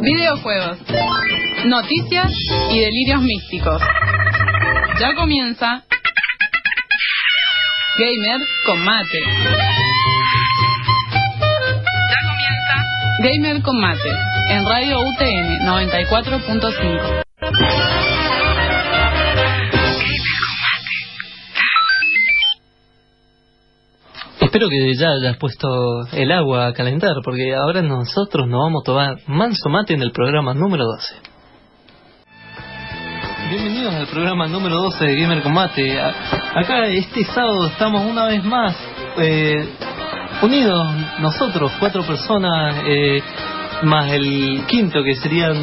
Videojuegos, noticias y delirios místicos. Ya comienza Gamer con Mate. Ya comienza Gamer con Mate en Radio UTN 94.5. Espero que ya hayas puesto el agua a calentar, porque ahora nosotros nos vamos a tomar manso mate en el programa número 12. Bienvenidos al programa número 12 de Gamer Combate. Acá este sábado estamos una vez más eh, unidos nosotros, cuatro personas, eh, más el quinto que serían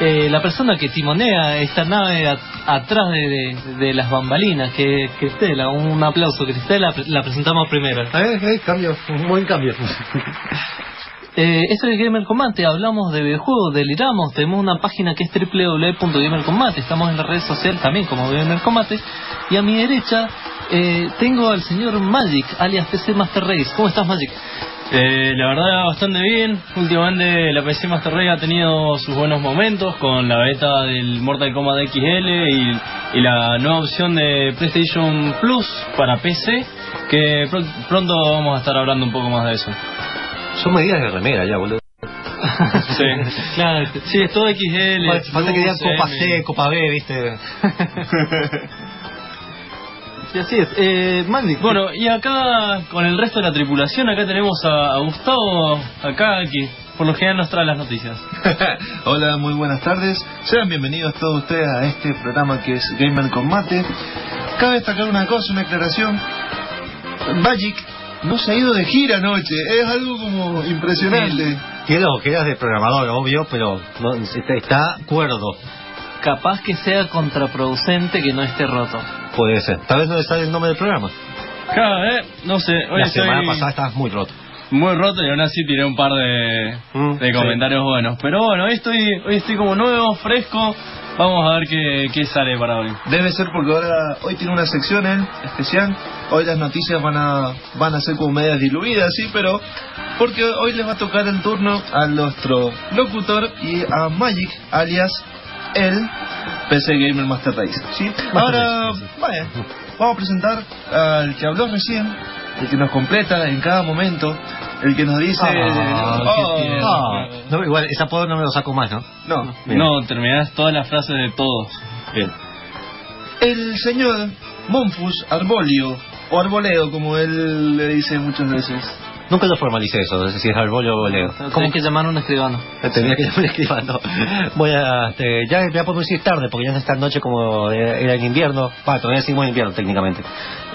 eh, la persona que timonea esta nave a- atrás de, de- de las bambalinas, que es Cristela. Un aplauso, Cristela, la presentamos primero. Eh, eh, cambio, un buen cambio. Eh, esto es Gamer Combate, hablamos de videojuegos, deliramos, tenemos una página que es www.gamercombate, estamos en las redes sociales también como Gamer Combate, y a mi derecha eh, tengo al señor Magic, alias PC Master Race. ¿Cómo estás Magic? Eh, la verdad bastante bien. Últimamente la PC Master Race ha tenido sus buenos momentos con la beta del Mortal Kombat XL y, y la nueva opción de PlayStation Plus para PC que pro- pronto vamos a estar hablando un poco más de eso. Son medidas de remera ya, boludo. Sí, Claro, sí es todo XL. Falta, que digan Copa. C, Copa B, viste. sí, así es. Eh, Bueno, y acá con el resto de la tripulación, acá tenemos a, a Gustavo, acá que por lo general nos trae las noticias. Hola, muy buenas tardes. Sean bienvenidos todos ustedes a este programa que es Gamer con Mate. Cabe destacar una cosa, una aclaración. Magic no se ha ido de gira anoche. Es algo como impresionante. Quiero que eras de programador, obvio, pero no, está, está cuerdo. Capaz que sea contraproducente que no esté roto. Puede ser. Tal vez no sale el nombre del programa. Claro, eh, no sé, hoy La estoy semana pasada estabas muy roto. muy roto y aún así tiré un par de, Mm, de sí. comentarios buenos. Pero bueno, hoy estoy, hoy estoy como nuevo, fresco. Vamos a ver qué, qué sale para hoy. Debe ser porque ahora hoy tiene una sección él especial. Hoy las noticias van a van a ser como medias diluidas, sí, pero porque hoy les va a tocar el turno a nuestro locutor y a Magic, alias el PC Gamer Master Race. ¿sí? Ahora, Race, sí. vaya, vamos a presentar al que habló recién, el que nos completa en cada momento, el que nos dice... Ah, Oh, no, igual, ese apodo no me lo saco más, ¿no? no, Bien. No, terminás todas las frases de todos. Bien. El señor Monfus Arbolio, o Arboleo, como él le dice muchas veces. Nunca lo formalicé eso, no sé si es arboleo o boleo. Tenés que llamar a un escribano. Tenía que estar escribando. Voy a, este, ya voy a poder decir tarde, porque ya no es tan noche como era en invierno. Va, todavía seguimos en invierno técnicamente.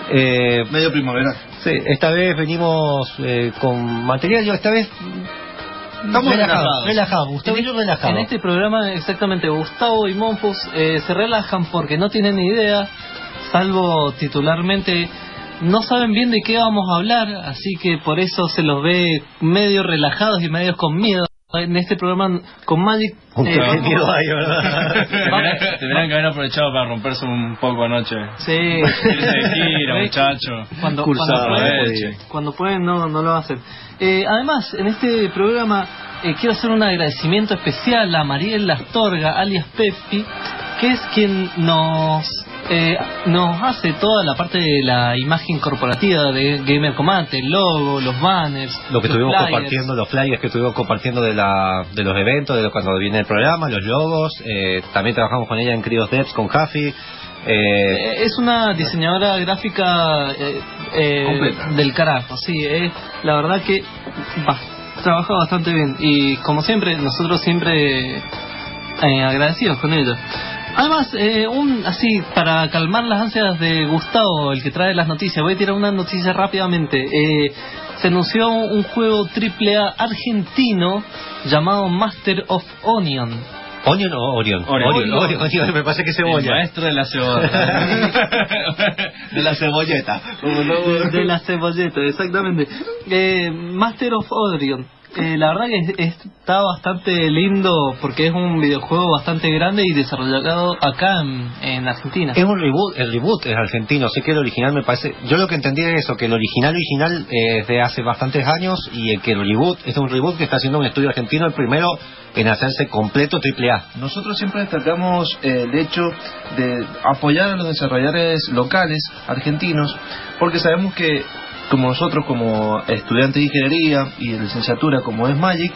Eh, Medio primavera. sí, esta vez venimos eh, con material, yo esta vez... Estamos relajados. Relajados, Gustavo y yo relajados. En este programa, exactamente, Gustavo y Monfus eh, se relajan porque no tienen ni idea, salvo titularmente, no saben bien de qué vamos a hablar, así que por eso se los ve medio relajados y medio con miedo. En este programa con Magic... Un eh, vamos- miedo hay, ¿verdad? Tendrían tendrían que haber aprovechado para romperse un poco anoche. Sí. Irse de gira, muchacho. Cuando, Cursado, cuando pueden, cuando pueden no, no lo hacen. Eh, además, en este programa eh, quiero hacer un agradecimiento especial a Mariel Astorga, alias Peppi, que es quien nos eh, nos hace toda la parte de la imagen corporativa de Gamer Combate, el logo, los banners, Lo que los estuvimos flyers. compartiendo, los flyers que estuvimos compartiendo de, la, de los eventos, de cuando viene el programa, los logos. eh, también trabajamos con ella en Crios Devs, con Jafi. Eh, Eh, es una diseñadora gráfica eh, eh, Completa. del carajo, sí, eh, la verdad que trabaja bastante bien y como siempre, nosotros siempre eh, agradecidos con ella. Además, eh, un así para calmar las ansias de Gustavo, el que trae las noticias, voy a tirar una noticia rápidamente. Eh, se anunció un juego AAA argentino llamado Master of Onion. ¿Onion o Orion? Orion. Orion, Orion, Orion, me parece que es El cebolla. maestro de la cebolla. De la cebolleta. De la cebolleta, exactamente. Eh, Master of Orion. Eh, la verdad que está bastante lindo porque es un videojuego bastante grande y desarrollado acá en, Argentina. Es un reboot, el reboot es argentino, sé que el original me parece, yo lo que entendí es eso, que el original original es de hace bastantes años y que el reboot es un reboot que está haciendo un estudio argentino, el primero en hacerse completo triple A. Nosotros siempre destacamos eh, el hecho de apoyar a los desarrolladores locales argentinos porque sabemos que como nosotros como estudiantes de ingeniería y de licenciatura como es Magic,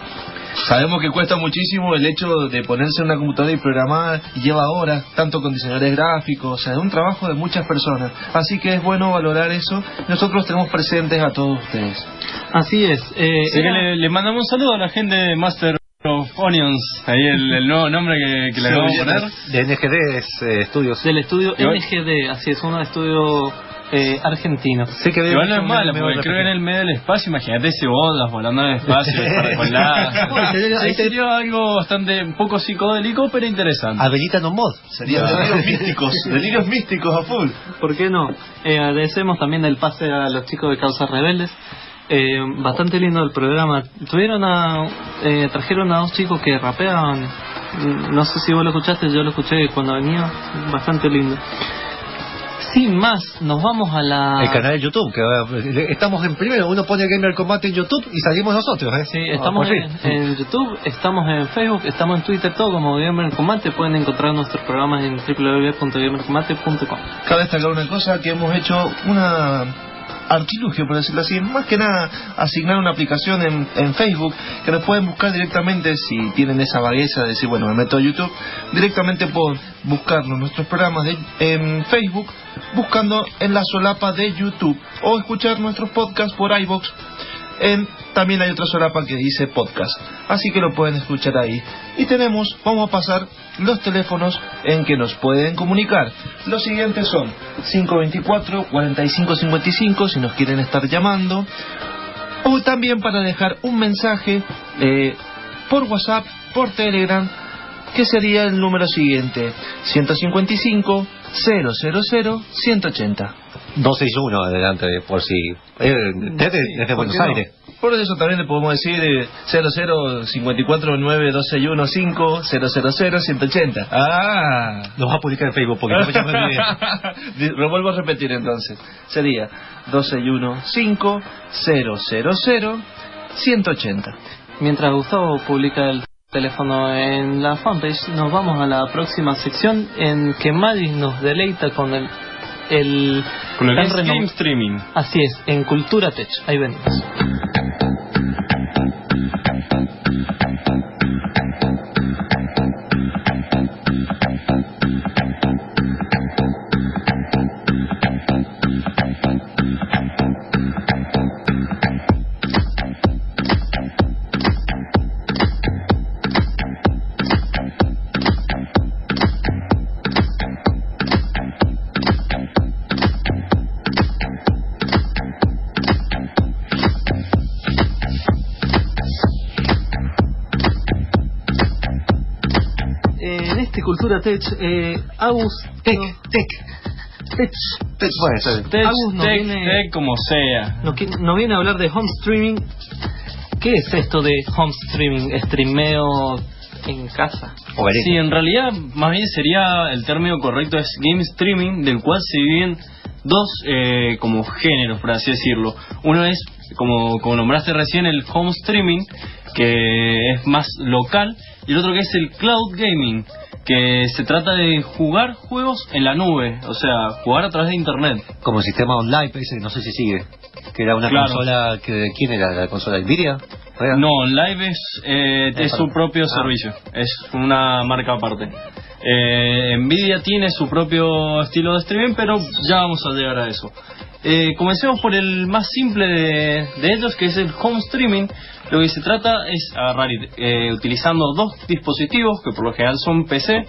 sabemos que cuesta muchísimo el hecho de ponerse en una computadora y programar y lleva horas, tanto con diseñadores gráficos, o sea, es un trabajo de muchas personas. Así que es bueno valorar eso. Nosotros tenemos presentes a todos ustedes. Así es. Eh, le, mandamos un saludo a la gente de Master of Onions, ahí el, nuevo nombre que, le vamos a poner. De NGD es, eh, Estudios. Del estudio NGD, así es, un estudio eh, argentino. Sí que Igual no es malo, porque creo que en el medio del espacio, imagínate ese bodas volando en el espacio, para Ahí sería algo bastante, un poco psicodélico, pero interesante. Habilitan un mod. Sería delirios místicos, delirios místicos a full. ¿Por qué no? Eh, agradecemos también el pase a los chicos de Causas Rebeldes. Eh, bastante lindo el programa. Tuvieron a, eh, trajeron a dos chicos que rapeaban. No sé si vos lo escuchaste, yo lo escuché cuando venía. Bastante lindo sin más, nos vamos a la... El canal de YouTube, que estamos en primero, uno pone Gamer Combate en YouTube y salimos nosotros, ¿eh? Sí, estamos en, YouTube, estamos en Facebook, estamos en Twitter, todo como Gamer Combate, pueden encontrar nuestros programas en www.gamercombate.com. Cabe destacar una cosa, que hemos hecho una artilugio, por decirlo así, más que nada asignar una aplicación en, en, Facebook que nos pueden buscar directamente si tienen esa vagueza de decir, bueno, me meto a YouTube, directamente pueden buscarlo nuestros programas de, en Facebook, buscando en la solapa de YouTube o escuchar nuestros podcasts por iBox en también hay otra solapa que dice podcast, así que lo pueden escuchar ahí. Y tenemos, vamos a pasar los teléfonos en que nos pueden comunicar. Los siguientes son 524-4555 si nos quieren estar llamando, o también para dejar un mensaje eh, por WhatsApp, por Telegram, que sería el número siguiente, 155 000 180. 261 adelante, por si... Eh, desde, desde Buenos Aires. Por eso también le podemos decir eh, 00 54 9 261 5 000 180. Ah. Lo vas a publicar en Facebook porque no me Lo vuelvo a repetir entonces. Sería 261 5 000 180. Mientras Gustavo publica el teléfono en la fanpage, nos vamos a la próxima sección en que Magic nos deleita con el el, con el, stream streaming. Así es, en Cultura Tech. Ahí venimos. Tech, eh, Agus... Tech, Tech. Tech. Tech, Tech, Agus tech, viene, tech como sea. Nos, no viene a hablar de home streaming. ¿Qué es esto de home streaming? Streameo en casa. Sí, en realidad más bien sería el término correcto es game streaming, del cual se viven dos eh, como géneros, por así decirlo. Uno es, como, como nombraste recién, el home streaming, que es más local, y el otro que es el cloud gaming, que se trata de jugar juegos en la nube, o sea, jugar a través de internet. Como el sistema online, no sé si sigue, que era una consola, que ¿quién era la consola? ¿Nvidia? No, es, eh, es su propio ah. servicio, es una marca aparte. Eh, Nvidia tiene su propio estilo de streaming, pero ya vamos a llegar a eso. Eh, comencemos por el más simple de, ellos, que es el home streaming, lo que se trata es agarrar, eh, utilizando dos dispositivos, que por lo general son PC,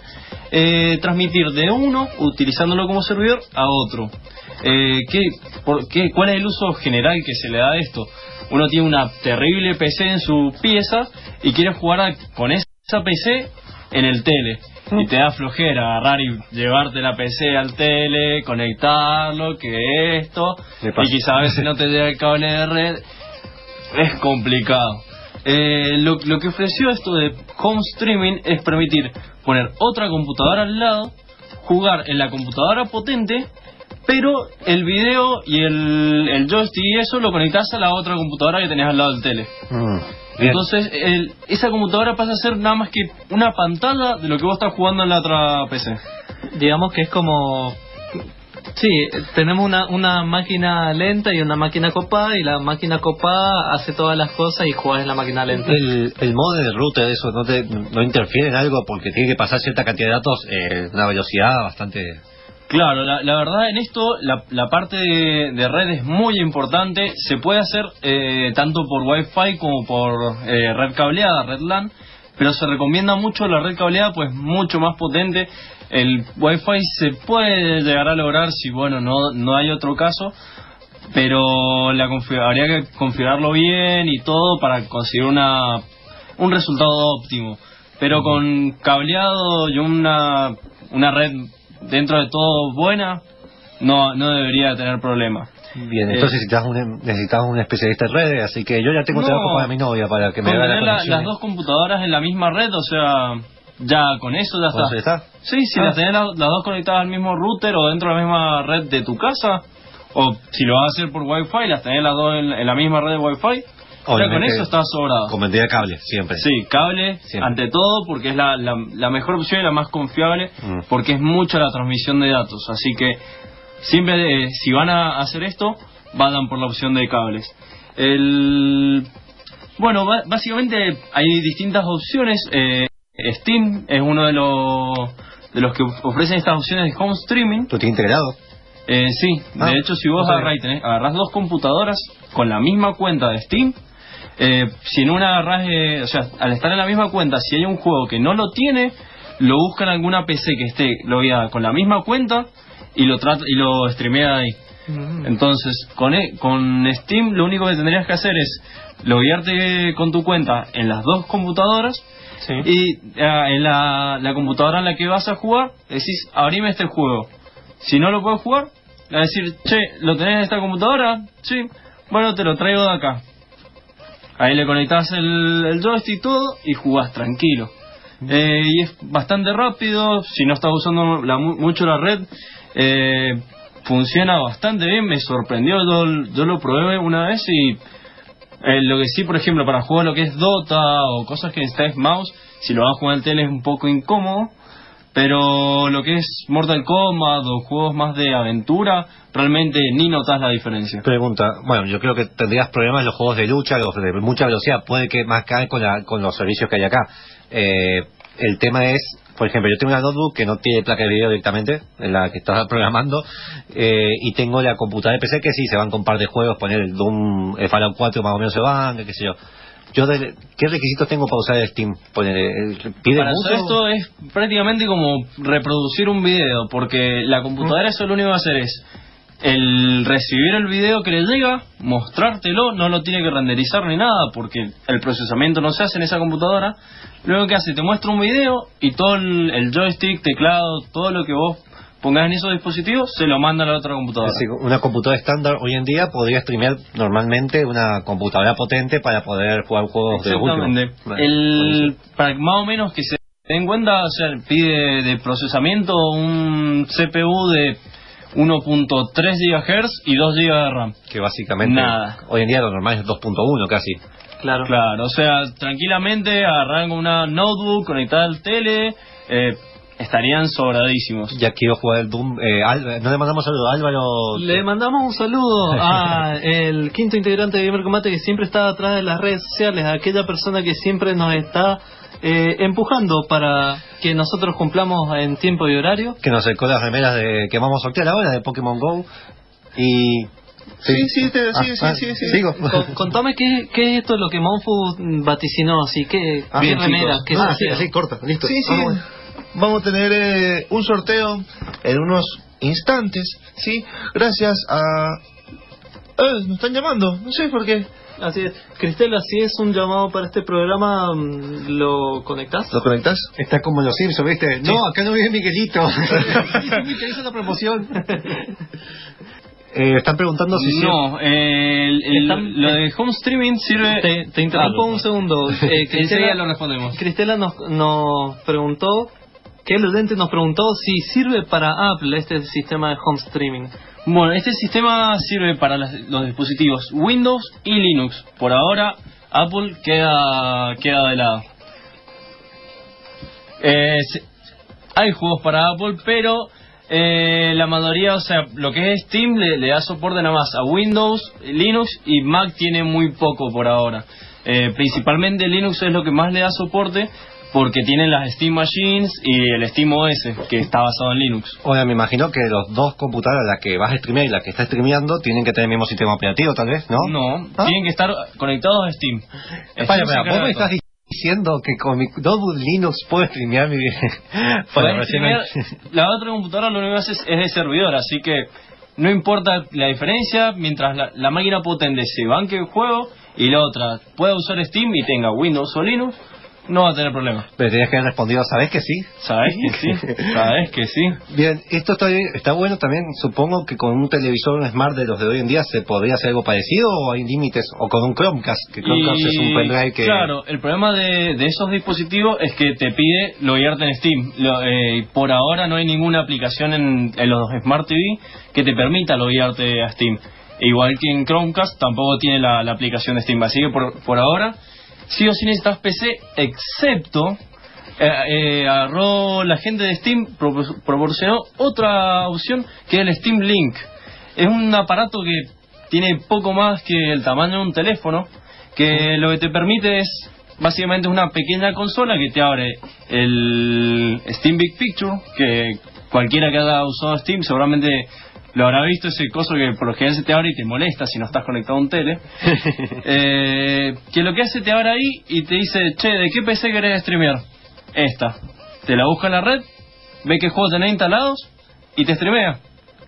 eh, transmitir de uno, utilizándolo como servidor, a otro. Eh, ¿qué, qué, ¿Cuál es el uso general que se le da a esto? Uno tiene una terrible PC en su pieza y quiere jugar con esa PC en el tele. Y te da flojera agarrar y llevarte la PC al tele, conectarlo, que esto, y quizás a veces no te llega el cable de red es complicado. eh, lo, lo que ofreció esto de home streaming es permitir poner otra computadora al lado, jugar en la computadora potente, pero el video y el, el joystick y eso lo conectás a la otra computadora que tenés al lado del tele. Mm, bien. Entonces, el- esa computadora pasa a ser nada más que una pantalla de lo que vos estás jugando en la otra PC. Digamos que es como... Sí, tenemos una, una máquina lenta y una máquina copada y la máquina copada hace todas las cosas y juegas en la máquina lenta. el, el modem del router, eso no, te, no interfiere en algo porque tiene que pasar cierta cantidad de datos eh, una velocidad bastante. Claro, la, la verdad en esto la, la parte de, de red es muy importante. Se puede hacer eh, tanto por Wi-Fi como por eh, red cableada, red LAN, pero se recomienda mucho la red cableada, pues mucho más potente. El Wi-Fi se puede llegar a lograr si bueno no no hay otro caso, pero la habría que configurarlo bien y todo para conseguir una un resultado óptimo. Pero con cableado y una una red dentro de todo buena, no no debería tener problema. Bien, Eh, entonces necesitas un, necesitas un especialista en redes, así que yo ya tengo No. trabajo para mi novia para que me haga la tener la- conexión. las dos computadoras en la misma red, o sea, ya con eso ya ¿Cómo se está. está? Sí, si Ah. las tenés la- las dos conectadas al mismo router o dentro de la misma red de tu casa, o si lo vas a hacer por Wi-Fi, las tenés las dos en, en la misma red de Wi-Fi, ya con eso estás sobrado. Convendría cable, siempre. Sí, cable Siempre. ante todo porque es la, la, la mejor opción y la más confiable Mm. porque es mucha la transmisión de datos. Así que siempre, eh, si van a hacer esto, vayan por la opción de cables. El, bueno, básicamente hay distintas opciones. Eh, Steam es uno de los, de los que ofrecen estas opciones de home streaming. ¿Tú tienes integrado? Eh, sí, Ah, de hecho si vos agarrás, y tenés- agarrás dos computadoras con la misma cuenta de Steam, eh, si en una eh, o sea, al estar en la misma cuenta, si hay un juego que no lo tiene, lo buscan en alguna PC que esté logueada con la misma cuenta y lo trata y lo streamea ahí. Mm. Entonces, con, e- con Steam lo único que tendrías que hacer es loguearte con tu cuenta en las dos computadoras Sí. y ah, en la, la computadora en la que vas a jugar, decís, abrime este juego. Si no lo puedes jugar, a decir, che, ¿lo tenés en esta computadora? Sí, bueno, te lo traigo de acá. Ahí le conectás el, el joystick y todo y jugás tranquilo. Eh, y es bastante rápido, si no estás usando la mucho la red, eh, funciona bastante bien, me sorprendió, yo, yo lo probé una vez y eh, lo que sí, por ejemplo, para jugar lo que es Dota o cosas que necesitáis mouse, si lo vas a jugar en tele es un poco incómodo, pero lo que es Mortal Kombat o juegos más de aventura, realmente ni notas la diferencia. Pregunta, bueno, yo creo que tendrías problemas en los juegos de lucha, los de mucha velocidad, puede que más cae con, con los servicios que hay acá. Eh, el tema es, por ejemplo, yo tengo una notebook que no tiene placa de video directamente, en la que estaba programando, eh, y tengo la computadora de PC que sí, se van con un par de juegos, poner el Doom, el Fallout 4 más o menos se van, qué sé yo. Yo de- ¿Qué requisitos tengo para usar el Steam? Eh, ¿Pide Para mucho? hacer esto es prácticamente como reproducir un video, porque la computadora eso lo único que va a hacer es el recibir el video que le llega, mostrártelo, no lo tiene que renderizar ni nada, porque el procesamiento no se hace en esa computadora. Luego que hace, te muestra un video y todo el, el joystick, teclado, todo lo que vos pongas en esos dispositivos, se lo manda a la otra computadora. Es decir, una computadora estándar hoy en día podría streamear normalmente una computadora potente para poder jugar juegos de último. Exactamente. Bueno, El, para que más o menos que se den cuenta, o sea, pide de procesamiento un CPU de 1.3 GHz y 2 GB de RAM. que básicamente Nada. hoy en día lo normal es 2.1 casi. Claro. Claro, o sea, tranquilamente agarrar con una notebook conectada al tele, eh, estarían sobradísimos. Ya quiero jugar el Doom. Eh, Álvaro- no le mandamos saludo a Álvaro. Le mandamos un saludo a el quinto integrante de Gamer Combate que siempre está atrás de las redes sociales, a aquella persona que siempre nos está eh, empujando para que nosotros cumplamos en tiempo y horario. que nos sacó las remeras de, que vamos a sortear ahora de Pokémon Go. Y. Sí, sí, te- Ah, sí, sí, ah, sí, sí. Sigo. Con- contame qué, qué es esto lo que Monfu vaticinó, así que Ah, qué bien, remera, qué Ah, sí, así, corta, listo. Sí, sí. Vamos. A tener eh, un sorteo en unos instantes, ¿sí? Gracias a... Eh, nos están llamando, no sé por qué. Así es. Cristela, si es un llamado para este programa, mm, ¿lo conectás? ¿Lo conectás? Está como en los Simpsons, ¿viste? No, acá no vive Miguelito. Interesa la promoción. Eh, están preguntando si No, el- el- Están- lo de home streaming sirve... Te, te interrumpo Ah, un segundo. Eh, Enseguida lo respondemos. Cristela nos, nos preguntó, que el oyente nos preguntó si sirve para Apple este sistema de home streaming. Bueno, este sistema sirve para las- los dispositivos Windows y Linux. Por ahora, Apple queda, queda de lado. Eh, hay juegos para Apple, pero eh, la mayoría, o sea, lo que es Steam le, le da soporte nada más a Windows, Linux y Mac tiene muy poco por ahora. Eh, principalmente Linux es lo que más le da soporte porque tienen las Steam Machines y el Steam OS que está basado en Linux. Ahora me imagino que los dos computadoras, la que vas a streamear y la que está streameando, tienen que tener el mismo sistema operativo, tal vez, ¿no? No, ¿Ah? tienen que estar conectados a Steam. Espera, espera, vos me estás diciendo que con mi notebook Linux puedo streamear mi... Bueno, streamear- La otra computadora lo único que hace es, es de servidor, así que no importa la diferencia, mientras la, la máquina potente se banque el juego y la otra pueda usar Steam y tenga Windows o Linux, no va a tener problema. Pero tenías que haber respondido, ¿sabes que sí? ¿Sabes que sí? ¿Sabes que sí? Bien, esto está, está bueno también, supongo que con un televisor smart de los de hoy en día se podría hacer algo parecido o hay límites, o con un Chromecast, que Chromecast Y, es un pendrive que... Claro, el problema de, de esos dispositivos es que te pide loguearte en Steam. Lo- eh, por ahora no hay ninguna aplicación en, en los Smart TV que te permita loguearte a Steam. Igual que en Chromecast tampoco tiene la, la aplicación de Steam. Así que por, por ahora sí o sí necesitas PC, excepto eh, eh, agarró la gente de Steam, pro- proporcionó otra opción que es el Steam Link. Es un aparato que tiene poco más que el tamaño de un teléfono, que lo que te permite es básicamente una pequeña consola que te abre el Steam Big Picture, que cualquiera que haya usado Steam seguramente lo habrá visto, ese coso que por lo general se te abre y te molesta si no estás conectado a un tele. Eh, que lo que hace te abre ahí y te dice, che, ¿de qué PC querés streamear? Esta. Te la busca en la red, ve qué juegos tenés instalados y te streamea.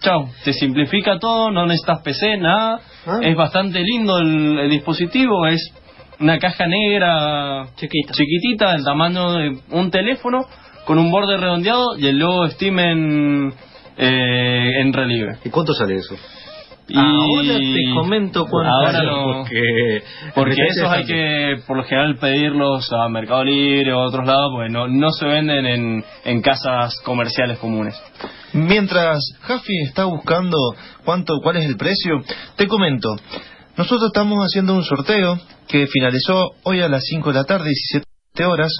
Chao, te simplifica todo, no necesitas PC, nada. Ah. Es bastante lindo el, el dispositivo, es una caja negra Chiquita. chiquitita del tamaño de un teléfono con un borde redondeado y el logo Steam en, eh, en relieve. ¿Y cuánto sale eso? Y Ahora te comento cuánto Ahora sale, no, Porque, porque esos hay que por lo general pedirlos a Mercado Libre o a otros lados, porque no, no se venden en, en casas comerciales comunes. Mientras Jaffi está buscando cuánto, cuál es el precio, te comento. Nosotros estamos haciendo un sorteo que finalizó hoy a las 5 de la tarde, 17 horas.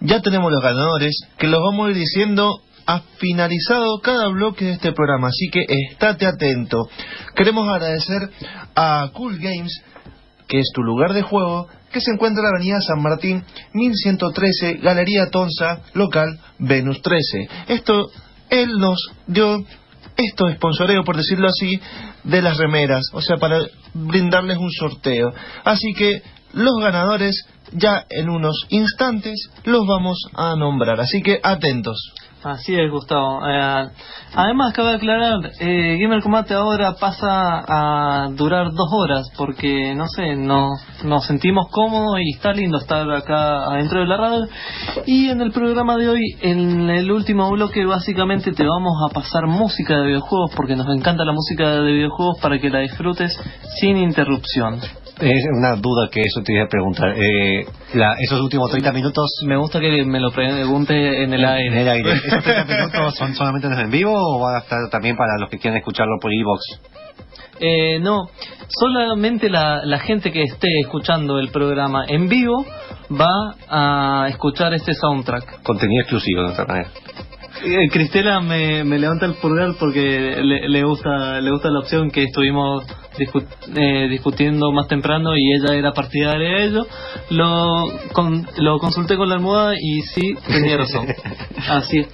Ya tenemos los ganadores, que los vamos a ir diciendo ha finalizado cada bloque de este programa, así que estate atento. Queremos agradecer a Cool Games, que es tu lugar de juego, que se encuentra en la avenida San Martín, 1113, Galería Tonza, local Venus 13. Esto, él nos dio esto sponsoreo, por decirlo así, de las remeras, o sea, para brindarles un sorteo. Así que los ganadores, ya en unos instantes, los vamos a nombrar, así que atentos. Así es, Gustavo. Eh, además, cabe aclarar, eh, Gamer Combate ahora pasa a durar dos horas porque, no sé, nos, nos sentimos cómodos y está lindo estar acá adentro de la radio. Y en el programa de hoy, en el último bloque, básicamente te vamos a pasar música de videojuegos porque nos encanta la música de videojuegos para que la disfrutes sin interrupción. Es una duda que eso te iba a preguntar. Eh, la- esos últimos 30 minutos Me gusta que me lo pregunte en el en aire. el aire, ¿esos 30 minutos son solamente en vivo o van a estar también para los que quieran escucharlo por iVox? Eh, no, solamente la, la gente que esté escuchando el programa en vivo va a escuchar este soundtrack. Contenido exclusivo de otra manera. Eh, Cristela me, me levanta el pulgar porque le, le gusta le gusta la opción que estuvimos discu- eh, discutiendo más temprano y ella era partidaria de ello. Lo, con- lo consulté con la almohada y sí, tenía razón. Así es.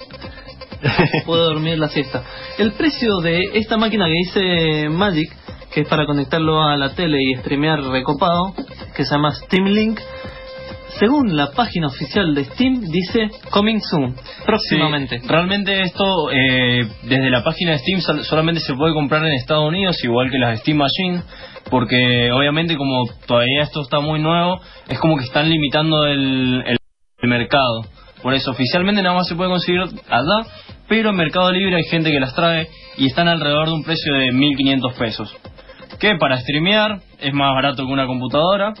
Puedo dormir la siesta. El precio de esta máquina que dice Magic, que es para conectarlo a la tele y streamear recopado, que se llama Steam Link, según la página oficial de Steam, dice Coming Soon, próximamente. Realmente esto, eh, desde la página de Steam, sol- solamente se puede comprar en Estados Unidos, igual que las Steam Machine, porque obviamente como todavía esto está muy nuevo, es como que están limitando el, el- el mercado. Por eso, oficialmente nada más se puede conseguir allá, pero en Mercado Libre hay gente que las trae y están alrededor de un precio de 1500 pesos. Que para streamear es más barato que una computadora.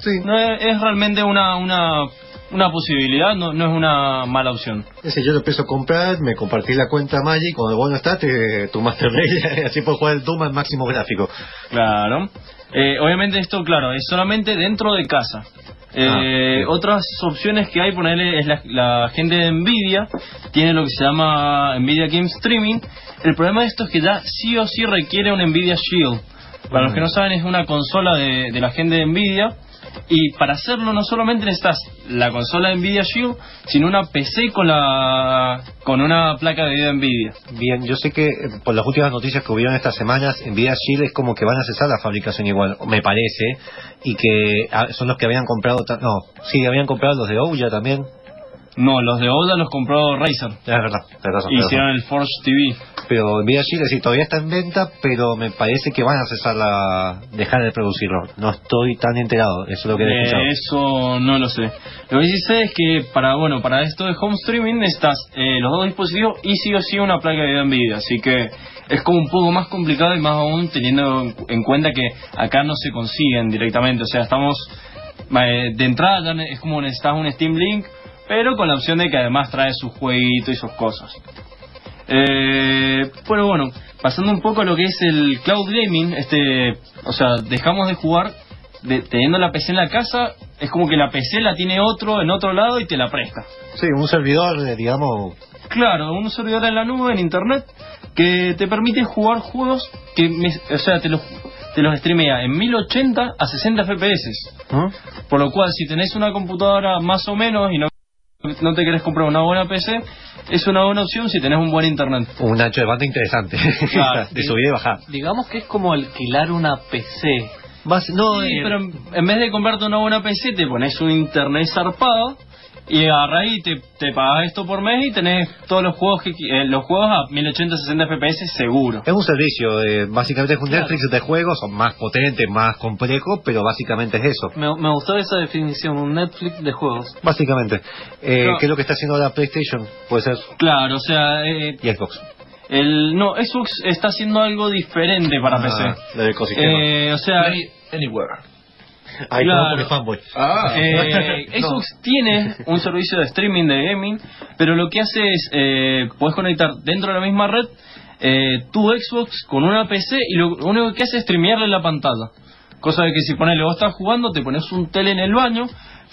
Sí. No, es, es realmente una, una, una posibilidad, no, no es una mala opción. Ese yo lo empiezo a comprar, me compartí la cuenta Magic, cuando vos no estás, te, tu Master Race, así puedes jugar el Doom al máximo gráfico. Claro. Eh, obviamente esto, claro, es solamente dentro de casa. Eh, Ah, bien. otras opciones que hay, ponerle, es la, la gente de Nvidia, tiene lo que se llama Nvidia Game Streaming. El problema de esto es que ya sí o sí requiere un Nvidia Shield. Para los que no saben, es una consola de, de la gente de Nvidia. Y para hacerlo no solamente necesitas la consola de Nvidia Shield, sino una PC con la con una placa de video Nvidia. Bien, yo sé que eh, por las últimas noticias que hubieron estas semanas, Nvidia Shield es como que van a cesar la fabricación igual, me parece, y que ah, son los que habían comprado, no, sí, habían comprado los de Ouya también, No, los de Oda los compró Razer. Ya, es verdad, tenés razón, Y tenés hicieron el Forge TV. Pero Nvidia Shield sí, todavía está en venta, pero me parece que van a cesar la, dejar de producirlo. No estoy tan enterado, eso es lo que he Eh, eso no lo sé. Lo que sí sé es que para bueno para esto de home streaming necesitas eh, los dos dispositivos y sí o sí una placa de video Nvidia. Así que es como un poco más complicado y más aún teniendo en- en cuenta que acá no se consiguen directamente. O sea, estamos eh, de entrada ya es como necesitas un Steam Link, pero con la opción de que además trae su jueguito y sus cosas. Eh, bueno, bueno, pasando un poco a lo que es el cloud gaming, este, o sea, dejamos de jugar de- teniendo la PC en la casa, es como que la PC la tiene otro en otro lado y te la presta. Sí, un servidor, eh, digamos, Claro, un servidor en la nube, en internet, que te permite jugar juegos que, me- o sea, te los, te los streamea en 1080 a 60 FPS. ¿Mm? Por lo cual, si tenés una computadora más o menos y no, no te querés comprar una buena PC, es una buena opción si tenés un buen internet. un ancho de banda interesante, Claro. de subir y bajar. Digamos que es como alquilar una PC. Más, no, Sí, eh, pero en, en vez de comprarte una buena PC, te pones un internet zarpado y agarrás y te, te pagas esto por mes y tenés todos los juegos que eh, los juegos a 1080 60 FPS seguro. Es un servicio, eh, básicamente es un Claro. Netflix de juegos, son más potente, más complejo, pero básicamente es eso. Me, me gustó esa definición, un Netflix de juegos. Básicamente. Eh, Claro. ¿Qué es lo que está haciendo ahora PlayStation? Puede ser. Claro, o sea, eh, Y Xbox. el no Xbox está haciendo algo diferente para Ah, PC. Del ecosistema. Eh, o sea, Play Anywhere. Ahí claro. fanboy. Ah, Eh, Xbox tiene un servicio de streaming de gaming, pero lo que hace es, eh, puedes conectar dentro de la misma red eh, tu Xbox con una PC y lo único que hace es streamearle la pantalla. Cosa de que si ponele, vos estás jugando, te pones un tele en el baño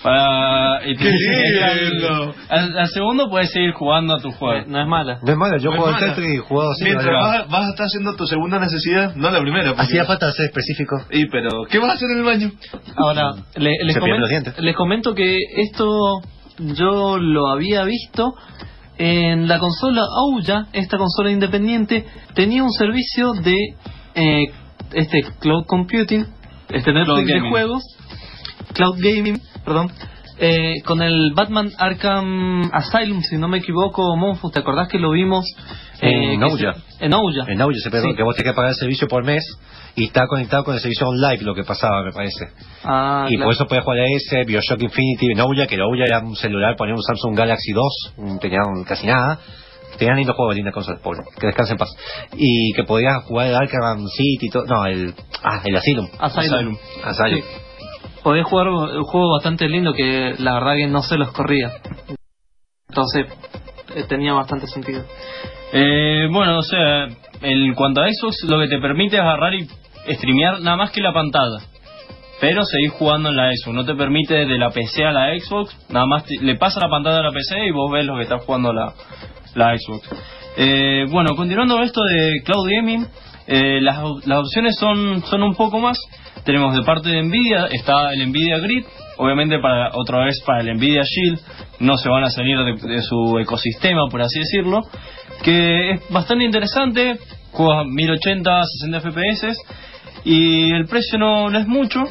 para... y te- lindo! al, al- al segundo puedes seguir jugando a tu juego. No es mala. No es malo, yo No juego al mala. Tetris y juego así. Mientras vas, vas a estar haciendo tu segunda necesidad, no la primera. Hacía falta ser específico. Y pero, ¿qué vas a hacer en el baño? Ahora, le- les, Se pierden comen- los dientes. les comento que esto yo lo había visto en la consola Ouya, esta consola independiente, tenía un servicio de eh, este cloud computing, este Netflix de gaming. juegos, cloud gaming, perdón, eh, con el Batman Arkham Asylum, si no me equivoco, Monfus, ¿te acordás que lo vimos? En que Ouya. se- En Ouya. En se perdón, Sí. que vos tenés que pagar el servicio por mes y está conectado con el servicio online, lo que pasaba, me parece. Ah, y claro. por eso podés jugar a ese, Bioshock Infinity, Nouya, que Nouya era un celular, ponía un Samsung Galaxy 2, no tenía casi nada. Tenían lindos juegos, lindas cosas, pobre, que descansen en paz. Y que podías jugar el Arkham City y todo, no, el, ah, el Asylum. Asylum. Asylum. Sí. Podés jugar un juego bastante lindo que la verdad que no se los corría. Entonces, eh, tenía bastante sentido. Eh, bueno, o sea, en cuanto a Xbox, lo que te permite es agarrar y streamear nada más que la pantalla. Pero seguir jugando en la Xbox. No te permite de la PC a la Xbox. Nada más le pasa la pantalla a la PC y vos ves lo que está jugando la, la Xbox. Eh, bueno, continuando con esto de Cloud Gaming, eh, las, las opciones son, son un poco más. Tenemos de parte de Nvidia, está el Nvidia Grid, obviamente para otra vez para el Nvidia Shield, no se van a salir de, su ecosistema, por así decirlo, que es bastante interesante, juega 1080, 60 FPS, y el precio no, no es mucho.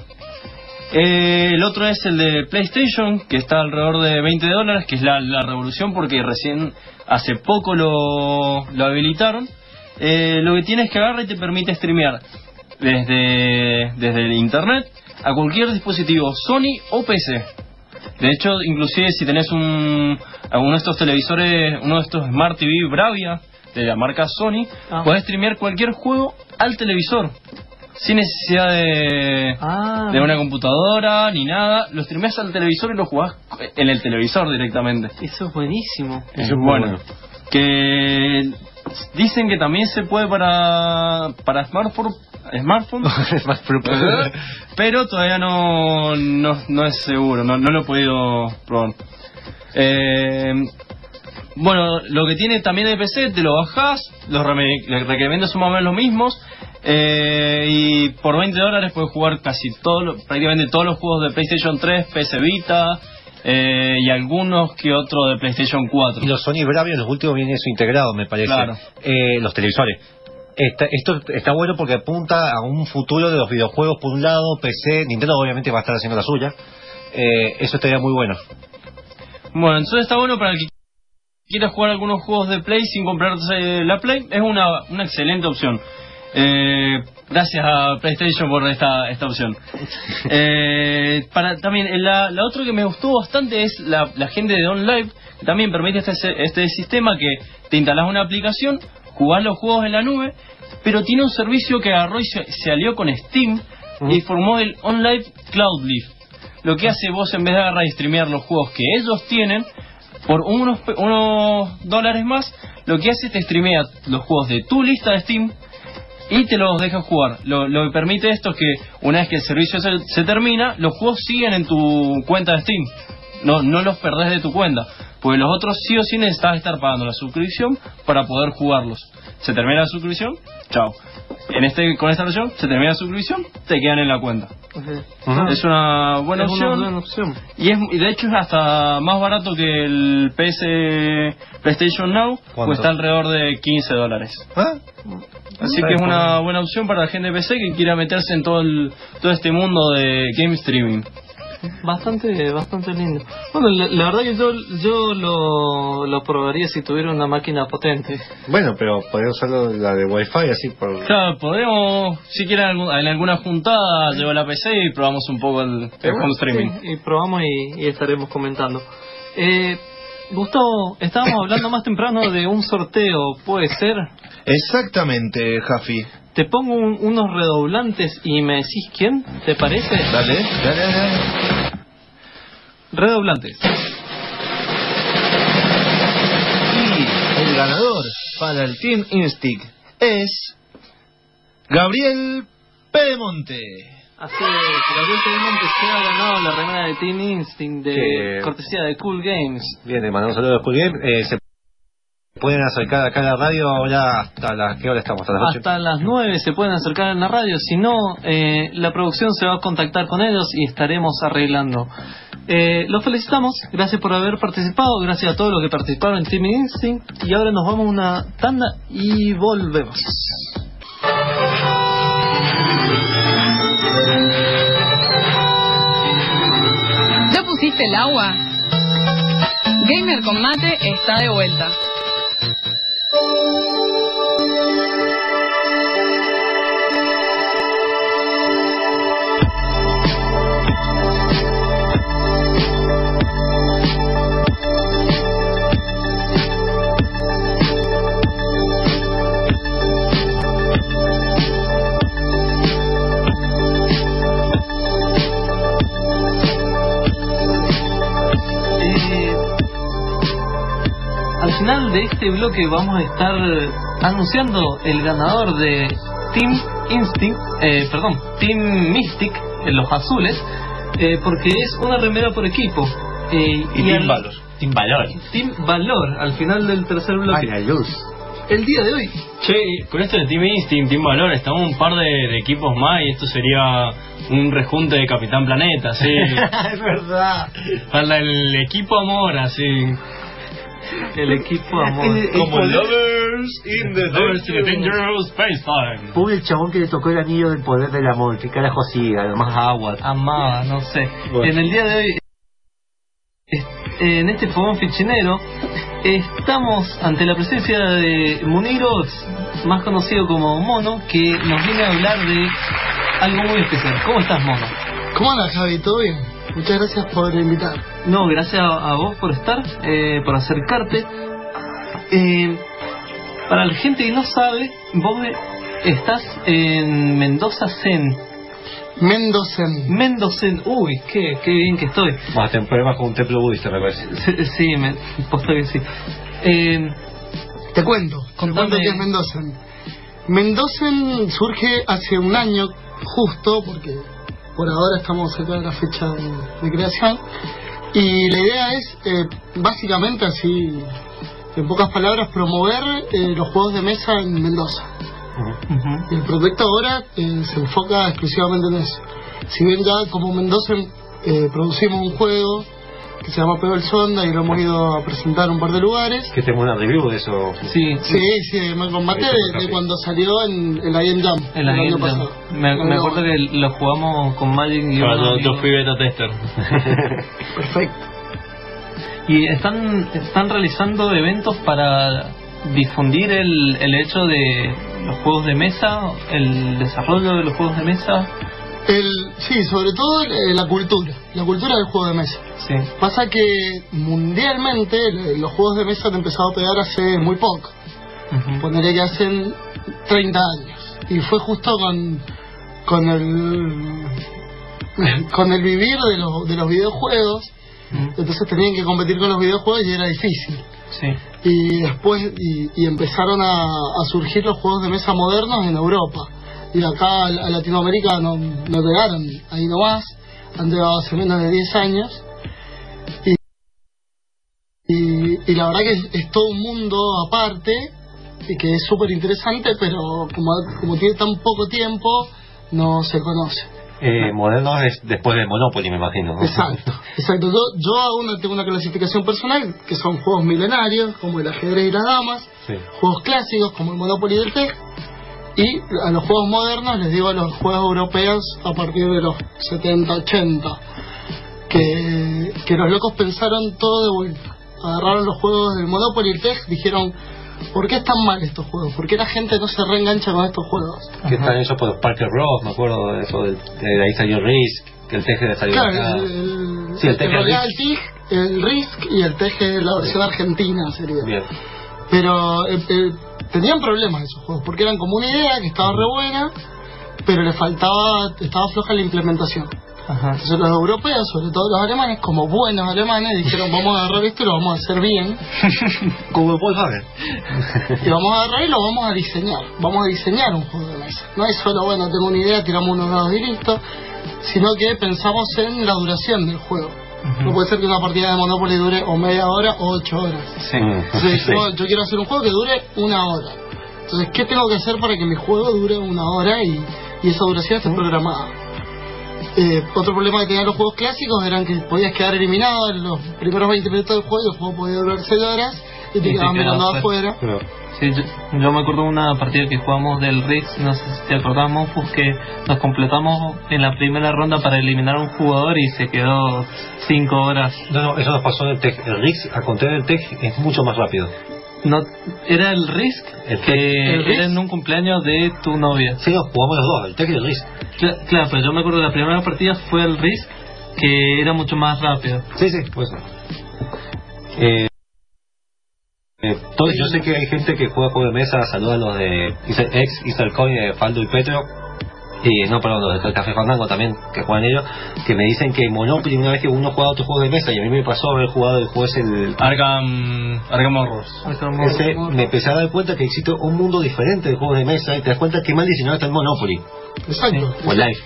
Eh, el otro es el de PlayStation, que está alrededor de 20 dólares, que es la, la revolución porque recién hace poco lo, lo habilitaron. Eh, lo que tienes es que agarra y te permite streamear desde, desde el internet a cualquier dispositivo Sony o PC. De hecho, inclusive si tenés un uno de estos televisores, uno de estos Smart TV Bravia de la marca Sony, Ah. podés streamear cualquier juego al televisor. Sin necesidad de, Ah. de una computadora ni nada. Lo streameas al televisor y lo jugás en el televisor directamente. Eso es buenísimo. Eso es bueno. bueno. Que dicen que también se puede para para smartphone, smartphone pero todavía no, no, no es seguro, no, no lo he podido probar. Eh, bueno, lo que tiene también el PC, te lo bajás, los requerimientos son más o menos los mismos, eh, y por 20 dólares puedes jugar casi todo, prácticamente todos los juegos de PlayStation 3, PC Vita, eh, y algunos que otros de PlayStation 4. Y los Sony Bravia, los últimos vienen eso integrado, me parece. Claro. Eh, los televisores. Está- esto está bueno porque apunta a un futuro de los videojuegos por un lado, PC, Nintendo obviamente va a estar haciendo la suya. Eh, eso estaría muy bueno. Bueno, entonces está bueno para el que quiera jugar algunos juegos de Play sin comprarse la Play, es una, una excelente opción. Eh, gracias a PlayStation por esta, esta opción. Eh, para también eh, la, la otra que me gustó bastante es la, la gente de OnLive, que también permite este, este sistema que te instalas una aplicación, jugás los juegos en la nube, pero tiene un servicio que agarró y se, se alió con Steam y formó el OnLive Cloud Live. Lo que hace vos en vez de agarrar y streamear los juegos que ellos tienen, por unos, unos dólares más, lo que hace es te streamea los juegos de tu lista de Steam y te los deja jugar. Lo, lo que permite esto es que una vez que el servicio se, se termina, los juegos siguen en tu cuenta de Steam. No, no los perdés de tu cuenta. Porque los otros sí o sí necesitas estar pagando la suscripción para poder jugarlos. Se termina la suscripción, chao. En este, con esta versión, se termina la suscripción, te quedan en la cuenta. Es una buena Es una opción. buena opción. Y, es, y de hecho es hasta más barato que el PS PlayStation Now, ¿Cuánto? cuesta alrededor de 15 dólares. ¿Ah? Así que es una buena opción para la gente de PC que quiera meterse en todo el, todo este mundo de game streaming. Bastante, bastante lindo. Bueno, la, la verdad que yo, yo lo, lo probaría si tuviera una máquina potente. Bueno, pero podría usarlo la de Wi-Fi así por... Claro, podríamos, si quieren algún- en alguna juntada, llevar la PC y probamos un poco el, el home streaming. Sí, y probamos y, y estaremos comentando. Eh, Gustavo, estábamos hablando más temprano de un sorteo, ¿puede ser? Exactamente, Jafi. Te pongo un- unos redoblantes y me decís quién, ¿te parece? Dale, dale, dale. Redoblantes. Y el ganador para el Team Instinct es Gabriel Pedemonte. Así es, Gabriel Telemonte se ha ganado la remera de Team Instinct de Que- cortesía de Cool Games. Bien, le mandamos un saludo a School Game. Eh, se pueden acercar acá a la radio ahora hasta las... ¿Qué hora estamos? ¿Hasta las 8? Hasta las 9 se pueden acercar en la radio, si no, eh, la producción se va a contactar con ellos y estaremos arreglando. Eh, los felicitamos, gracias por haber participado, gracias a todos los que participaron en Team Instinct y ahora nos vamos a una tanda y volvemos. ¿Ya pusiste el agua? Gamer con mate está de vuelta. Final de este bloque vamos a estar anunciando el ganador de Team Instinct, eh, perdón, Team Mystic, en los azules, eh, porque es una remera por equipo. Eh, Y Team al- Valor. Sin valor. Team Valor, al final del tercer bloque. la luz. El día de hoy, Che, con esto de Team Instinct, Team Valor, estamos un par de, de equipos más y esto sería un rejunte de Capitán Planeta, sí. es verdad. Para el equipo amor, así. El equipo amor. Como Lovers in the Lovers in the. Dangerous Space Time. Pobre el chabón que le tocó el anillo del poder del amor. ¿Qué carajo siga? Además agua. Amaba, no sé. Bueno. En el día de hoy, en este fogón fichinero, estamos ante la presencia de Muniros, más conocido como Mono, que nos viene a hablar de algo muy especial. ¿Cómo estás, Mono? ¿Cómo andas, Javi? ¿Todo bien? Muchas gracias por invitar. No, gracias a, a vos por estar, eh, por acercarte. Eh, para la gente que no sabe, vos estás en Mendoza Zen. Mendocen. Mendocen, uy, qué, qué bien que estoy. Más ten problemas con un templo budista, me parece. Sí, sí, me, posta que sí. Eh, Te cuento, cuento qué es Mendocen. Mendocen surge hace un año justo, porque por ahora estamos cerca de la fecha de, de creación, y la idea es, eh, básicamente así, en pocas palabras, promover eh, los juegos de mesa en Mendoza. el proyecto ahora eh, se enfoca exclusivamente en eso. Si bien ya como Mendoza eh, producimos un juego que se llama Pego el Sonda y lo hemos ido a presentar en un par de lugares. Que tengo una review de eso. Sí, Sí, sí, me combate Ahí está, de, de sí. cuando salió en el IM Jam. en la el año Game Jam. pasado. Me, me acuerdo que lo jugamos con Magic y Claro, unos yo, yo fui beta tester. Perfecto. Y están, están realizando eventos para difundir el, el hecho de los juegos de mesa, el desarrollo de los juegos de mesa. El, sí, sobre todo eh, la cultura, la cultura del juego de mesa. Sí. Pasa que mundialmente eh, los juegos de mesa han empezado a pegar hace muy poco. Poneré que hacen 30 años. Y fue justo con, con el con el vivir de los, de los videojuegos. Entonces tenían que competir con los videojuegos y era difícil. Sí. Y después y, y empezaron a, a surgir los juegos de mesa modernos en Europa. Y acá a, Latinoamérica no, no llegaron ahí nomás. Han llegado hace menos de 10 años. Y, y, y la verdad que es, es todo un mundo aparte y que es súper interesante, pero como, como tiene tan poco tiempo, no se conoce. Eh, moderno es después de Monopoly, me imagino. ¿no? Exacto, exacto. Yo, yo aún no tengo una clasificación personal, que son juegos milenarios, como el ajedrez y las damas, Sí. juegos clásicos, como el Monopoly del TEC, y a los juegos modernos les digo a los juegos europeos a partir de los 70, 80, que, que los locos pensaron todo de vuelta. Agarraron los juegos del Monopoly y el TEC, dijeron, ¿por qué están mal estos juegos? ¿Por qué la gente no se reengancha con estos juegos? Que están hechos por Parker Ross, me acuerdo de eso, del- de ahí salió Risk, que el teje salió de Claro, acá. el, el, Sí, el TEC en realidad Risk. el TIG, el RISC y el TG, la versión argentina sería. Bien. Pero eh, eh, tenían problemas esos juegos, porque eran como una idea que estaba re buena, pero le faltaba, estaba floja la implementación. Ajá. Entonces los europeos, sobre todo los alemanes, como buenos alemanes, dijeron vamos a agarrar esto y lo vamos a hacer bien, Como Volkswagen. y vamos a agarrar y lo vamos a diseñar. Vamos a diseñar un juego de mesa. No es solo, bueno, tengo una idea, tiramos unos dados y listo, sino que pensamos en la duración del juego. No puede ser que una partida de Monopoly dure o media hora o ocho horas. Sí. Entonces Sí. yo quiero hacer un juego que dure una hora. Entonces, ¿qué tengo que hacer para que mi juego dure una hora y, y esa duración esté programada? Eh, otro problema que tenían los juegos clásicos eran que podías quedar eliminado en los primeros 20 minutos del juego y el juego podía durar 6 horas y te Y quedabas mirando afuera. Pero, Sí, yo, yo me acuerdo de una partida que jugamos del Rix, no sé si te acordás, Monfus, que nos completamos en la primera ronda para eliminar a un jugador y se quedó cinco horas. no, no, eso nos pasó en el TEG. El Risk, al contrario del TEG, es mucho más rápido. No, era el Risk El que ¿El Risk? era en un cumpleaños de tu novia. Sí, no, jugamos los dos, el TEG y el Risk. Cla- claro, pero yo me acuerdo de la primera partida fue el Risk que era mucho más rápido. Sí, sí, pues. Eh, eh, todo- yo sé que hay gente que juega juegos de mesa, saluda a los de ex Isalcoin, de Faldo y Petro, y no, perdón, los de Café Fandango también, que juegan ellos, que me dicen que Monopoly, una vez que uno juega otro juego de mesa, y a mí me pasó haber jugado el juego ese, el, Arkham, Arkham Horrors. ese, me empecé a dar cuenta que existe un mundo diferente de juegos de mesa, y te das cuenta que mal diseñado está el Monopoly, Exacto. o el Life.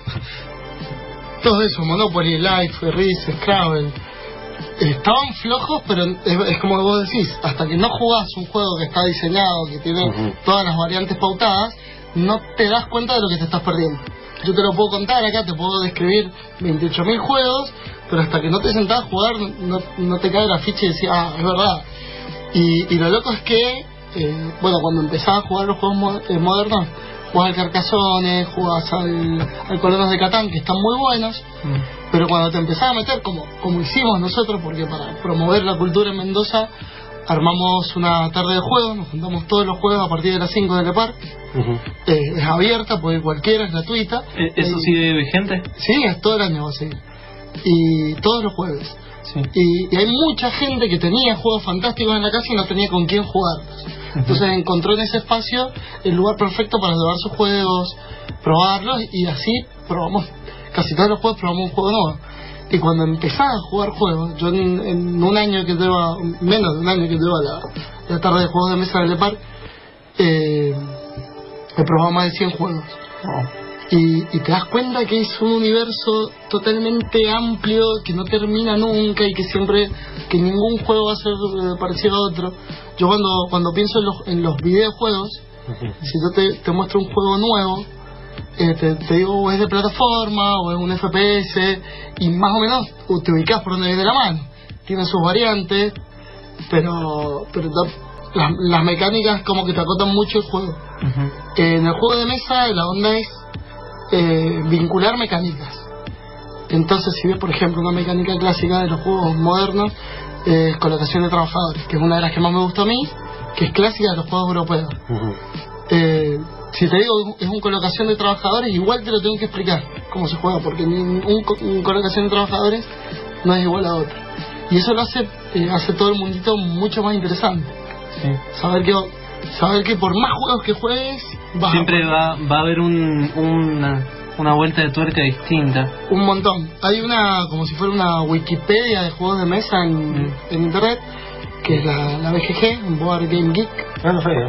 Todo eso, Monopoly, Life, Risk, Scrabble. Estaban flojos, pero es, es como vos decís, hasta que no jugás un juego que está diseñado, que tiene todas las variantes pautadas, no te das cuenta de lo que te estás perdiendo. Yo te lo puedo contar acá, te puedo describir 28.000 juegos, pero hasta que no te sentás a jugar, no, no te cae la ficha y decís, ah, es verdad. Y, y lo loco es que, eh, bueno, cuando empezás a jugar los juegos mo- eh, modernos, jugás al Carcassonne, jugás al, al Colonos de Catán, que están muy buenos, pero cuando te empezás a meter, como, como hicimos nosotros, porque para promover la cultura en Mendoza, armamos una tarde de juegos, nos juntamos todos los juegos a partir de las 5 del parque. Ujú. Eh, es abierta, puede ir cualquiera, es gratuita. Eh, ¿Eso Eh, sigue vigente? Sí, es todo el año seguir. y todos los jueves. Sí. Y, y hay mucha gente que tenía juegos fantásticos en la casa y no tenía con quién jugarlos. Entonces encontró en ese espacio el lugar perfecto para llevar sus juegos, probarlos y así probamos, casi todos los juegos probamos un juego nuevo. Y cuando empezaba a jugar juegos, yo en, un año que lleva, menos de un año que lleva la, tarde de juegos de mesa de Lepar, eh, he probado más de 100 juegos. Y, y te das cuenta que es un universo totalmente amplio, que no termina nunca y que siempre, que ningún juego va a ser eh, parecido a otro. Yo cuando, cuando pienso en los, en los videojuegos, si yo te, te muestro un juego nuevo, eh, te, te digo es de plataforma o es un FPS y más o menos te ubicas por donde viene la mano. Tiene sus variantes, pero, pero las, las mecánicas como que te acotan mucho el juego. En el juego de mesa la onda es eh, vincular mecánicas. Entonces, si ves, por ejemplo, una mecánica clásica de los juegos modernos, eh, colocación de trabajadores, que es una de las que más me gusta a mí, que es clásica de los juegos europeos. Eh, si te digo es un colocación de trabajadores, igual te lo tengo que explicar cómo se juega, porque un, un colocación de trabajadores no es igual a otro. Y eso lo hace, eh, hace todo el mundito mucho más interesante. Sí. Saber que, saber que por más juegos que juegues, vas a Siempre va, va a haber un, una, una vuelta de tuerca distinta. Un montón. Hay una, como si fuera una Wikipedia de juegos de mesa en, Mm. en internet, que es la, la BGG, Board Game Geek. Ah, no sabía.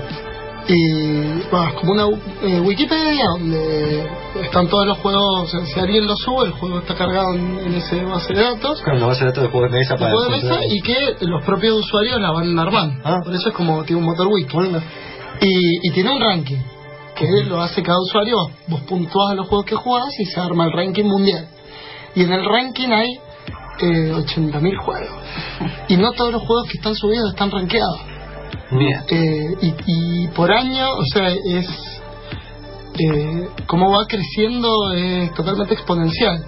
Y bueno, es como una eh, Wikipedia donde están todos los juegos. O sea, si alguien lo sube, el juego está cargado en, en ese base de datos. Claro, no va a ser datos de juegos de mesa de para juegos de mesa y que los propios usuarios la van armando. Ah. Por eso es como tiene un motor wiki. Y, y tiene un ranking, que lo hace cada usuario. Vos puntuás los juegos que jugás y se arma el ranking mundial. Y en el ranking hay eh, 80.000 juegos. Y no todos los juegos que están subidos están rankeados. Bien. Eh, y, y por año, o sea, es. Eh, cómo va creciendo es totalmente exponencial.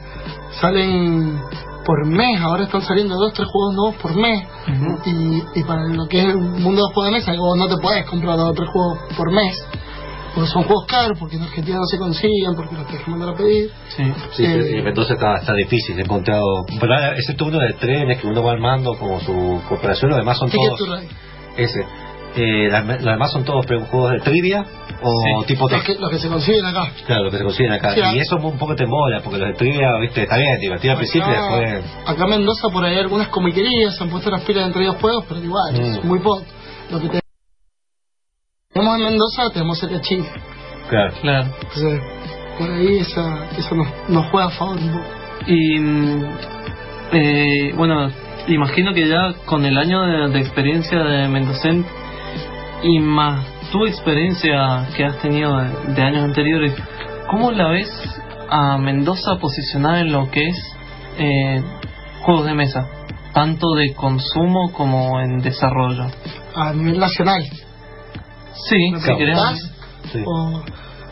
Salen por mes, ahora están saliendo dos, tres juegos nuevos por mes. y, y para lo que es el mundo de juegos de mesa, vos no te puedes comprar dos o tres juegos por mes. Porque son juegos caros, porque en Argentina no se consiguen, porque los tienes que mandar a pedir. Sí. Sí, Eh, en Mendoza está, está difícil, he encontrado, excepto uno de trenes que uno va armando como su cooperación, los demás son todos, ese, eh, las- los demás son todos juegos de trivia o Sí. tipo Los que, los que se consiguen acá. Claro, lo que se consiguen acá. Sí, ah. y eso un poco te mola, porque los de trivia, viste, está bien, divertido al principio y Acá, después... acá en Mendoza por ahí hay algunas comiquerías, se han puesto las pilas entre ellos juegos, pero igual, es Mm. muy poco. Lo que tenemos en Mendoza tenemos el Chile. Claro. Claro. Entonces, por ahí esa, eso nos, nos juega a favor un poco. Y eh, bueno, imagino que ya con el año de, de experiencia de Mendocent y más tu experiencia que has tenido de, de años anteriores, ¿cómo la ves a Mendoza posicionada en lo que es eh, juegos de mesa? Tanto de consumo como en desarrollo. A nivel nacional. Sí, ¿Me si querés. Sí. O-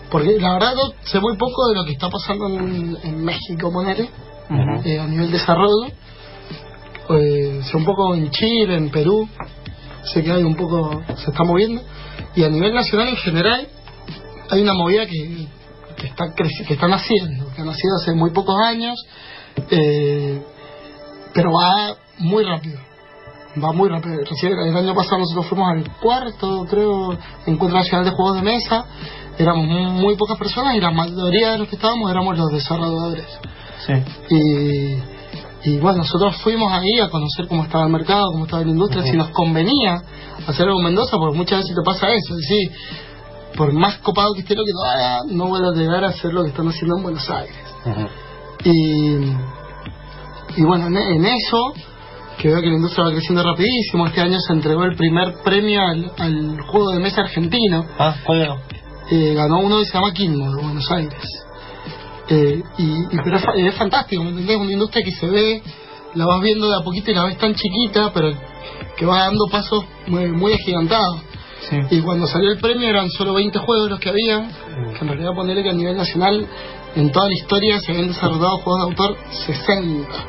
porque la verdad yo sé muy poco de lo que está pasando en, en México, ponele, eh, a nivel desarrollo. Eh, sé un poco en Chile, en Perú, sé que hay un poco, se está moviendo. Y a nivel nacional en general, hay una movida que, que está que está naciendo, que ha nacido hace muy pocos años, eh, pero va muy rápido. Va muy rápido. Recién el año pasado nosotros fuimos al cuarto, creo, Encuentro Nacional de Juegos de Mesa. Éramos muy pocas personas y la mayoría de los que estábamos éramos los desarrolladores. Sí. Y, y bueno, nosotros fuimos ahí a conocer cómo estaba el mercado, cómo estaba la industria, si nos convenía hacer algo en Mendoza, porque muchas veces te pasa eso, es decir, por más copado que esté lo que lo haga, no voy a llegar a hacer lo que están haciendo en Buenos Aires. Y, y bueno, en, en eso, que veo que la industria va creciendo rapidísimo, este año se entregó el primer premio al, al juego de mesa argentino, Ah, eh, ganó uno que se llama Kinmo de Buenos Aires. Eh, y, y- pero es, fa- es fantástico, ¿me entendés? Una industria que se ve, la vas viendo de a poquito y la ves tan chiquita, pero que va dando pasos muy, muy agigantados. Sí. Y cuando salió el premio eran solo 20 juegos los que había, que en realidad ponerle que a nivel nacional, en toda la historia se habían desarrollado juegos de autor 60.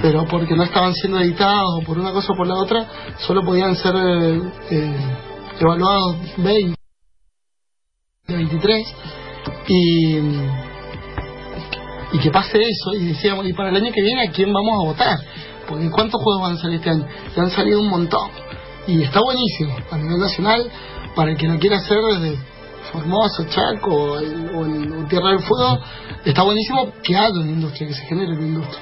Pero porque no estaban siendo editados o por una cosa o por la otra, solo podían ser eh, eh, evaluados 20, 23. Y, y que pase eso y decíamos, y para el año que viene, ¿a quién vamos a votar? Porque ¿cuántos juegos van a salir este año? Y han salido un montón. Y está buenísimo, a nivel nacional, para el que lo quiera hacer desde Formosa, Chaco o, el- o Tierra del Fuego, está buenísimo que haya una industria, que se genere una industria.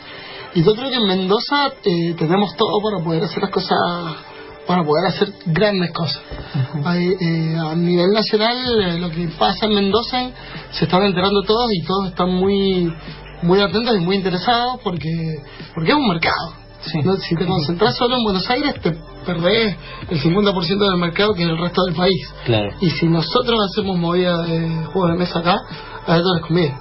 Y yo creo que en Mendoza eh, tenemos todo para poder hacer las cosas, para poder hacer grandes cosas. Hay, eh, a nivel nacional, eh, lo que pasa en Mendoza, se están enterando todos y todos están muy muy atentos y muy interesados porque porque es un mercado. Sí. ¿no? Si te concentras solo en Buenos Aires, te perdés el 50% del mercado que es el resto del país. Claro. Y si nosotros hacemos movida de juegos de mesa acá, a ellos les conviene.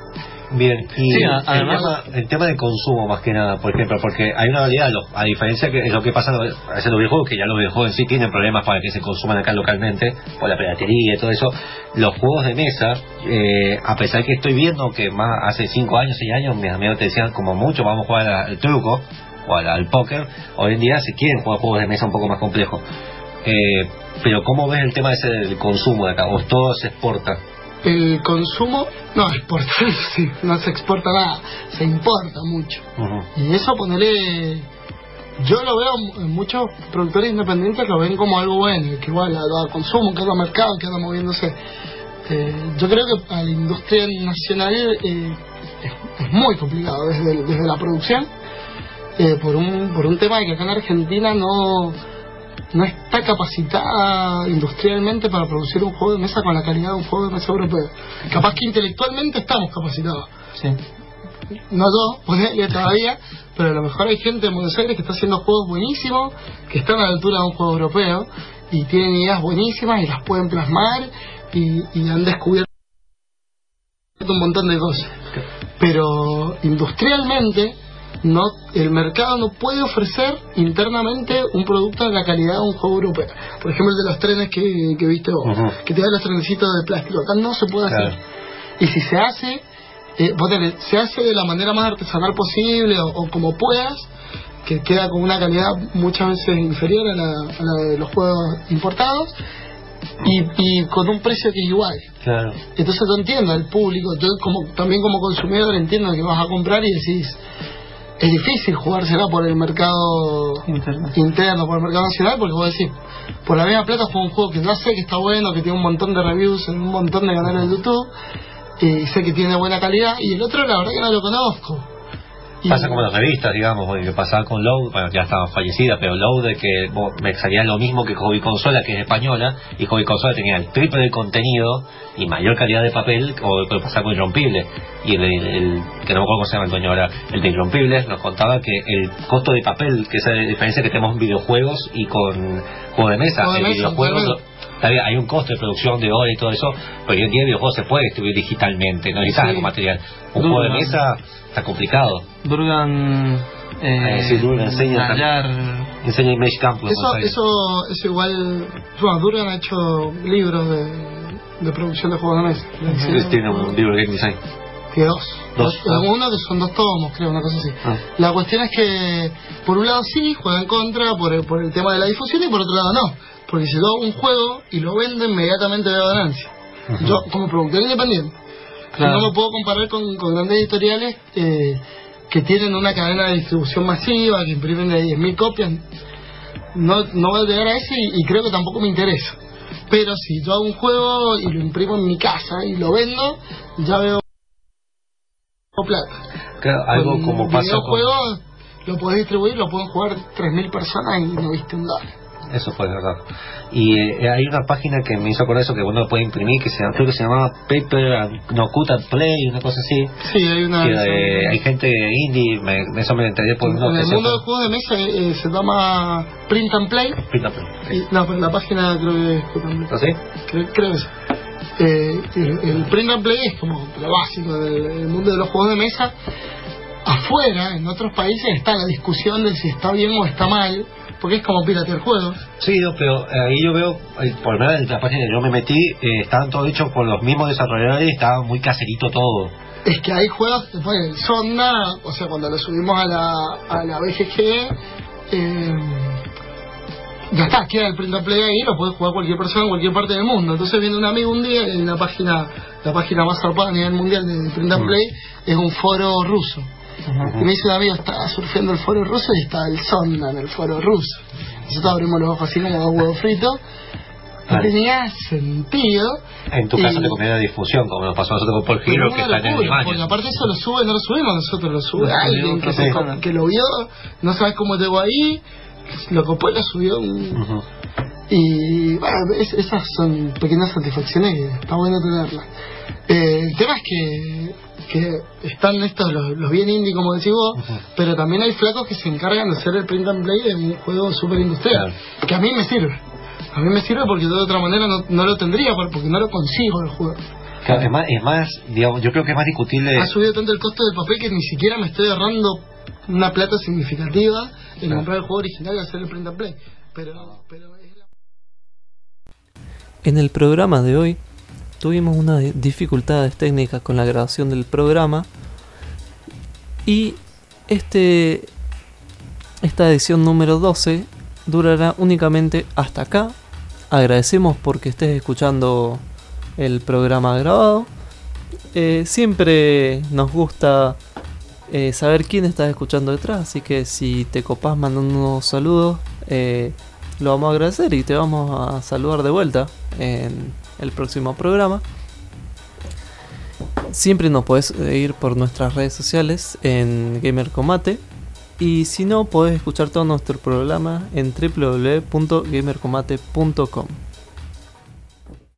Bien, y Sí, el, además- tema, el tema de consumo más que nada, por ejemplo, porque hay una realidad, lo- a diferencia que lo que pasa en los- videojuegos, que ya los videojuegos en sí tienen problemas para que se consuman acá localmente, por la piratería y todo eso, los juegos de mesa, eh, a pesar que estoy viendo que más hace 5 años, 6 años, mis amigos te decían como mucho, vamos a jugar al, al truco o al, al póker, hoy en día se quieren jugar juegos de mesa un poco más complejos. Eh, pero ¿cómo ves el tema ese del consumo de acá? ¿O todo se exporta? El consumo, no, exportar, sí, no se exporta nada, se importa mucho. Y eso ponerle. Yo lo veo en muchos productores independientes lo ven como algo bueno, que igual a, a consumo, que anda mercado, que anda moviéndose. Eh, yo creo que a la industria nacional eh, es, es muy complicado desde, desde la producción, eh, por, un, por un tema de que acá en Argentina no, no está capacitada industrialmente para producir un juego de mesa con la calidad de un juego de mesa europeo. Capaz que intelectualmente estamos capacitados Sí. no yo, ponele todavía, pero a lo mejor hay gente en Buenos Aires que está haciendo juegos buenísimos, que están a la altura de un juego europeo y tienen ideas buenísimas y las pueden plasmar y, y han descubierto un montón de cosas. Pero industrialmente no el mercado no puede ofrecer internamente un producto de la calidad de un juego europeo. Por ejemplo, el de los trenes que, que viste vos, que te da los trenecitos de plástico. Acá no se puede Claro. hacer. Y si se hace, eh, se hace de la manera más artesanal posible o, o como puedas, que queda con una calidad muchas veces inferior a la, a la de los juegos importados y, y con un precio que es igual. Claro. Entonces yo entiendo al público, yo como, también como consumidor entiendo que vas a comprar y decís, es difícil jugársela por el mercado Interno. interno, por el mercado nacional, porque vos decís, por la misma plata juego un juego que ya sé que está bueno, que tiene un montón de reviews en un montón de canales de YouTube, y sé que tiene buena calidad, y el otro la verdad que no lo conozco. Pasa como en las revistas, digamos, porque que pasaba con Low, bueno, ya estaba fallecida, pero Low de que me salía lo mismo que Hobby Consola, que es española, y Hobby Consola tenía el triple de contenido y mayor calidad de papel, o lo que pasaba con Irrompible. Y el, el- el- que no me acuerdo cómo se llama el dueño ahora, el de Irrompible, nos contaba que el costo de papel, que esa es la diferencia que tenemos en videojuegos y con juego de mesa, en videojuegos lo- está bien, hay un costo de producción de hora y todo eso, pero hoy en día el videojuego se puede distribuir digitalmente, no necesitas Sí. algo material. Un juego de mesa está complicado. Durgan. Eh, Ah, sí, Durgan enseña Nayar. Enseña Image Campus. en Eso, eso, eso igual. Bueno, Durgan ha hecho libros de, de producción de juegos de mesa. Sí, tiene un libro de game design. Que dos. Dos. Uno que son dos tomos, creo, una cosa así. Ah. La cuestión es que, por un lado sí, juega en contra por el, por el tema de la difusión y por otro lado no. Porque si yo hago un juego y lo vendo, inmediatamente veo ganancia. Yo, como productor independiente, Claro. no me puedo comparar con, con grandes editoriales eh, que tienen una cadena de distribución masiva, que imprimen de 10.000 copias. No, no voy a llegar a ese y, y creo que tampoco me interesa. Pero si yo hago un juego y lo imprimo en mi casa y lo vendo, ya veo plata. Claro, algo Con como pasa con... lo puedes distribuir, lo pueden jugar 3.000 personas y no viste un dólar. Eso fue verdad. Y eh, hay una página que me hizo con eso que uno puede imprimir, que se creo que se llama Paper and No Cut and Play, una cosa así. Sí, hay una... Que, eh, hay gente indie, me, eso me enteré por uno en el mundo de llama- juegos de mesa eh, se llama Print and Play. Print and Play. Y- no, pero la página creo que es. ¿Ah, sí? Creo, creo que sí. Eh, el, el print and play es como lo básico del, del mundo de los juegos de mesa. Afuera, en otros países, está la discusión de si está bien o está mal, porque es como piratear juegos. Sí, no, pero ahí yo veo, eh, por lo menos en la página que yo me metí, eh, estaban todo hechos por los mismos desarrolladores, estaba muy caserito todo. Es que hay juegos, después el Sonda, o sea, cuando lo subimos a la, a la BGG, eh, ya está, queda el print and play ahí, lo puede jugar cualquier persona en cualquier parte del mundo. Entonces viene un amigo un día y hay una página la página más zarpada a nivel mundial de Print and Mm. Play, es un foro ruso. Y me dice un amigo, está surfeando el foro ruso y está el Sonda en el foro ruso. Nosotros abrimos los ojos así como dos huevos fritos. No tenía sentido. En tu Y- caso te conviene la difusión, como nos pasó a nosotros con Paul una que está en imagen. Porque aparte eso lo sube, no lo subimos nosotros, lo sube subió alguien que, se- que lo vio, no sabes cómo llegó ahí, lo copó y lo subió. un-. Y bueno, es- esas son pequeñas satisfacciones que está bueno tenerlas. Eh, el tema es que, que están estos, los, los bien indie, como decís vos, pero también hay flacos que se encargan de hacer el print and play de un juego súper industrial, que a mí me sirve. A mí me sirve porque de otra manera no, no lo tendría, por- porque no lo consigo el juego. Claro, es más, es más, digamos, yo creo que es más discutible. Ha subido tanto el costo del papel que ni siquiera me estoy ahorrando una plata significativa en Claro. comprar el juego original y hacer el print and play. Pero, pero En el programa de hoy tuvimos unas di- dificultades técnicas con la grabación del programa y este esta edición número 12 durará únicamente hasta acá. Agradecemos porque estés escuchando el programa grabado. Eh, siempre nos gusta eh, saber quién estás escuchando detrás, así que si te copás mandando unos saludos, eh, lo vamos a agradecer y te vamos a saludar de vuelta en el próximo programa. Siempre nos podés ir por nuestras redes sociales en Gamer Combate. Y si no, podés escuchar todo nuestro programa en www.gamercombate.com.